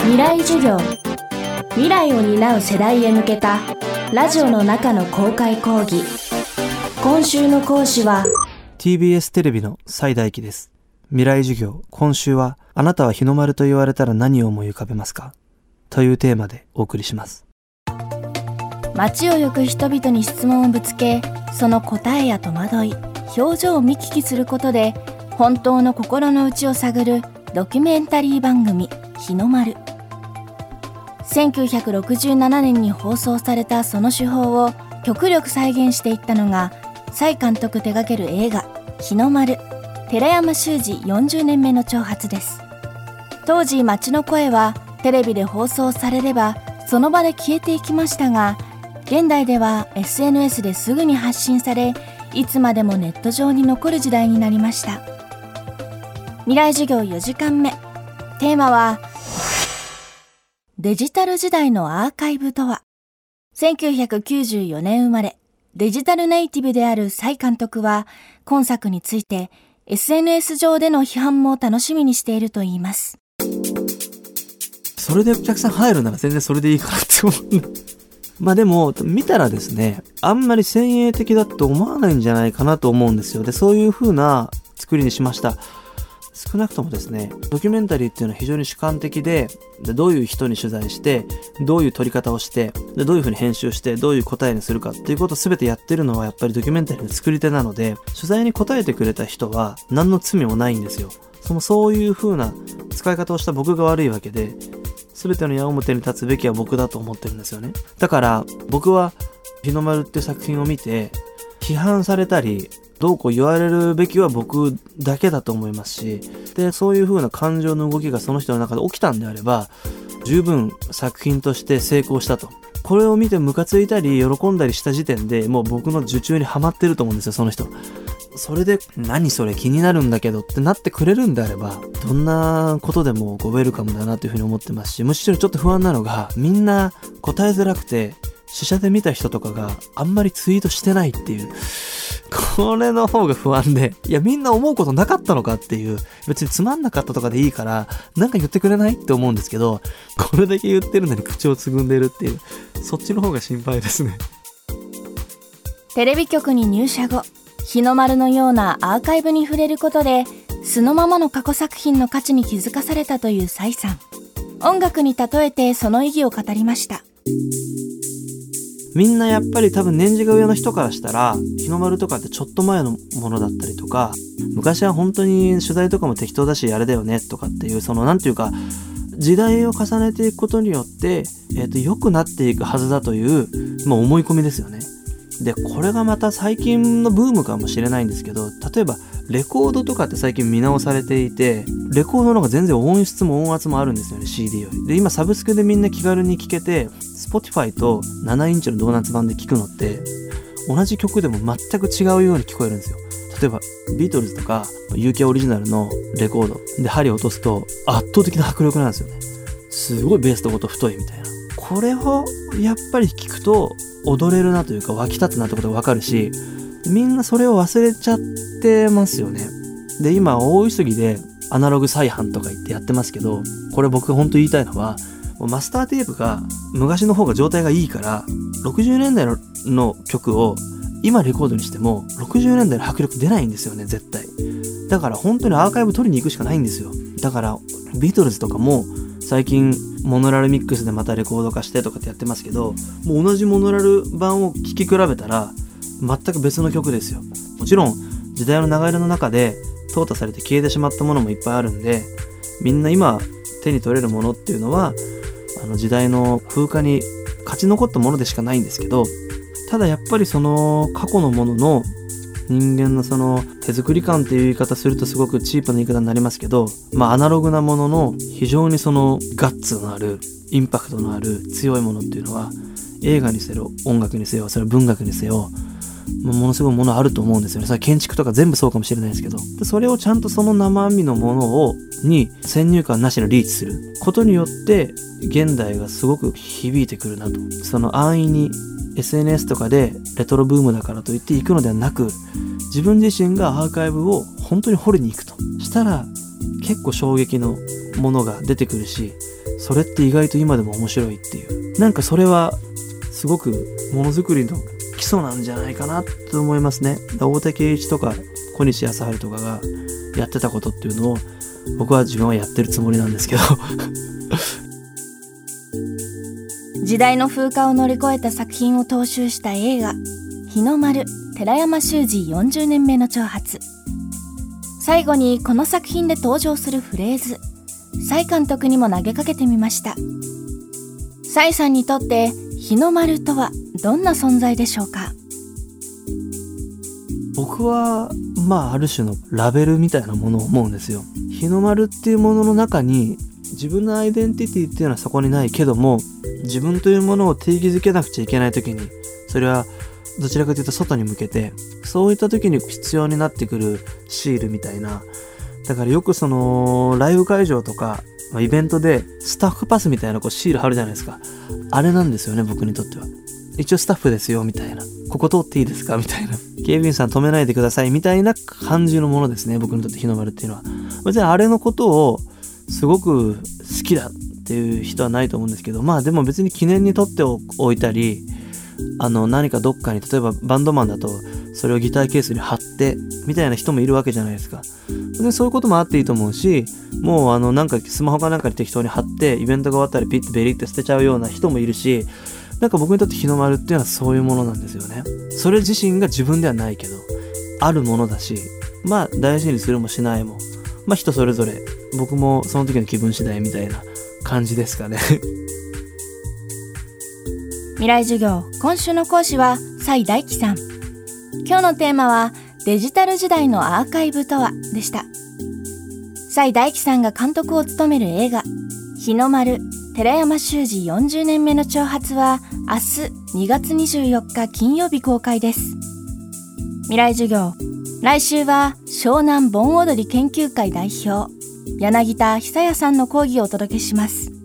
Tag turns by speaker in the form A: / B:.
A: 未来授業。未来を担う世代へ向けたラジオの中の公開講義。今週の講師は
B: TBS テレビの最大機です。未来授業。今週はあなたは日の丸と言われたら何を思い浮かべますか？というテーマでお送りします。
A: 街を行く人々に質問をぶつけその答えや戸惑い表情を見聞きすることで本当の心の内を探るドキュメンタリー番組「日の丸」1967年に放送されたその手法を極力再現していったのが蔡監督手掛ける映画「日の丸」寺山修司40年目の挑発です。当時街の声はテレビで放送されればその場で消えていきましたが現代では SNS ですぐに発信されいつまでもネット上に残る時代になりました。未来授業4時間目。テーマはデジタル時代のアーカイブとは？1994年生まれ。デジタルネイティブである蔡監督は今作について SNS 上での批判も楽しみにしているといいます。
B: それでお客さん入るなら全然それでいいかなって思う。まあでも、見たらですね、あんまり先鋭的だと思わないんじゃないかなと思うんですよ。で、そういう風な作りにしました。少なくともですね、ドキュメンタリーっていうのは非常に主観的で、でどういう人に取材して、どういう撮り方をして、でどういう風に編集して、どういう答えにするかっていうことを全てやってるのはやっぱりドキュメンタリーの作り手なので、取材に答えてくれた人は何の罪もないんですよ。そのそういう風な使い方をした僕が悪いわけで、全ての矢面に立つべきは僕だと思ってるんですよね。だから僕は日の丸っていう作品を見て批判されたりどうこう言われるべきは僕だけだと思いますしでそういう風な感情の動きがその人の中で起きたんであれば十分作品として成功したと。これを見てムカついたり喜んだりした時点でもう僕の受注にはまってると思うんですよその人。それで何それ気になるんだけどってなってくれるんであればどんなことでもこうウェルカムだなというふうに思ってますしむしろちょっと不安なのがみんな答えづらくて試写で見た人とかがあんまりツイートしてないっていう これの方が不安で、いやみんな思うことなかったのかっていう、別につまんなかったとかでいいから、なんか言ってくれないって思うんですけど、これだけ言ってるのに口をつぐんでるっていう、そっちの方が心配ですね。
A: テレビ局に入社後、日の丸のようなアーカイブに触れることで、素のままの過去作品の価値に気づかされたという蔡さん。音楽に例えてその意義を語りました。
B: みんなやっぱり多分年次が上の人からしたら、日の丸とかってちょっと前のものだったりとか、昔は本当に取材とかも適当だしあれだよねとかっていう、そのなんていうか、時代を重ねていくことによって、え、ー、と、良くなっていくはずだという、まあ、思い込みですよね。で、これがまた最近のブームかもしれないんですけど、例えば、レコードとかって最近見直されていて、レコードの方が全然音質も音圧もあるんですよね、CD より。で、今サブスクでみんな気軽に聴けて、Spotify と7インチのドーナツ版で聴くのって、同じ曲でも全く違うように聞こえるんですよ。例えば、ビートルズとか UK オリジナルのレコードで針を落とすと圧倒的な迫力なんですよね。すごいベースと音太いみたいな。これをやっぱり聞くと踊れるなというか湧き立つなってことがわかるし、みんなそれを忘れちゃってますよね。で、今大急ぎでアナログ再販とか言ってやってますけど、これ僕本当言いたいのは、マスターテープが昔の方が状態がいいから、60年代の曲を今レコードにしても60年代の迫力出ないんですよね、絶対。だから本当にアーカイブ取りに行くしかないんですよ。だからビートルズとかも最近モノラルミックスでまたレコード化してとかってやってますけど、もう同じモノラル版を聴き比べたら全く別の曲ですよ。もちろん時代の流れの中で淘汰されて消えてしまったものもいっぱいあるんで、みんな今手に取れるものっていうのはあの時代の風化に勝ち残ったものでしかないんですけどただやっぱりその過去のものの人間のその手作り感っていう言い方するとすごくチープな言い方になりますけど、まあアナログなものの非常にそのガッツのあるインパクトのある強いものっていうのは映画にせよ音楽にせよそれは文学にせよものすごいものあると思うんですよね。それ建築とか全部そうかもしれないですけど。それをちゃんとその生身のものを、に先入観なしのリーチすることによって、現代がすごく響いてくるなと。その安易に SNS とかでレトロブームだからといって行くのではなく、自分自身がアーカイブを本当に掘りに行くと。したら、結構衝撃のものが出てくるし、それって意外と今でも面白いっていうなんかそれはすごくものづくりの基礎なんじゃないかなと思いますね。大竹栄一とか小西康晴とかがやってたことっていうのを僕は自分はやってるつもりなんですけど。
A: 時代の風化を乗り越えた作品を踏襲した映画「日の丸寺山修司40年目の挑発」最後にこの作品で登場するフレーズ蔡監督にも投げかけてみました。蔡さんにとって日の丸とはどんな存在でしょうか？
B: 僕はまあある種のラベルみたいなものを思うんですよ。日の丸っていうものの中に自分のアイデンティティっていうのはそこにないけども自分というものを定義づけなくちゃいけない時にそれはどちらかというと外に向けてそういった時に必要になってくるシールみたいなだからよくそのライブ会場とかイベントでスタッフパスみたいなこうシール貼るじゃないですか。あれなんですよね僕にとっては。一応スタッフですよみたいな。ここ通っていいですかみたいな。警備員さん止めないでくださいみたいな感じのものですね僕にとって日の丸っていうのは。別にあれのことをすごく好きだっていう人はないと思うんですけどまあでも別に記念に取っておいたりあの何かどっかに例えばバンドマンだとそれをギターケースに貼ってみたいな人もいるわけじゃないですか。でそういうこともあっていいと思うしもうあのなんかスマホかなんかに適当に貼ってイベントが終わったらピッてベリって捨てちゃうような人もいるしなんか僕にとって日の丸っていうのはそういうものなんですよね。それ自身が自分ではないけどあるものだしまあ大事にするもしないもまあ人それぞれ僕もその時の気分次第みたいな感じですかね。
A: 未来授業今週の講師は崔大樹さん。今日のテーマはデジタル時代のアーカイブとはでした。崔大樹さんが監督を務める映画日の丸。寺山修司40年目の挑発は明日2月24日金曜日公開です。未来授業。来週は湘南盆踊り研究会代表。柳田久也さんの講義をお届けします。